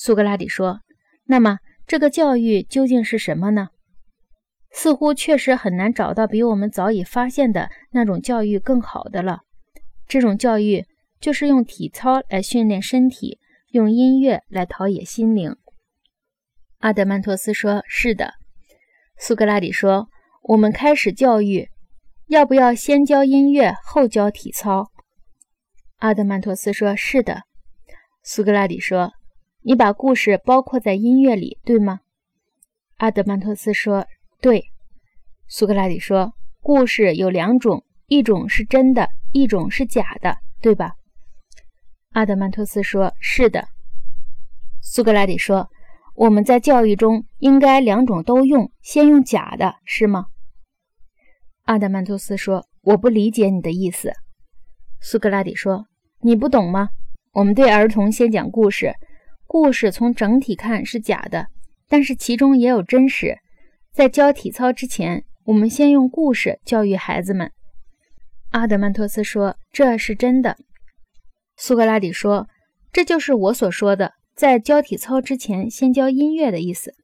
苏格拉底说：“那么，这个教育究竟是什么呢？似乎确实很难找到比我们早已发现的那种教育更好的了。这种教育就是用体操来训练身体，用音乐来陶冶心灵。”阿德曼托斯说：“是的。”苏格拉底说：“我们开始教育，要不要先教音乐，后教体操？”阿德曼托斯说：“是的。”苏格拉底说：“你把故事包括在音乐里，对吗？”阿德曼托斯说：“对。”苏格拉底说：“故事有两种，一种是真的，一种是假的，对吧？”阿德曼托斯说：“是的。”苏格拉底说。我们在教育中应该两种都用，先用假的，是吗？阿德曼托斯说：“我不理解你的意思。”苏格拉底说：“你不懂吗？我们对儿童先讲故事，故事从整体看是假的，但是其中也有真实。在教体操之前，我们先用故事教育孩子们。”阿德曼托斯说：“这是真的。”苏格拉底说：“这就是我所说的。”在教体操之前，先教音乐的意思。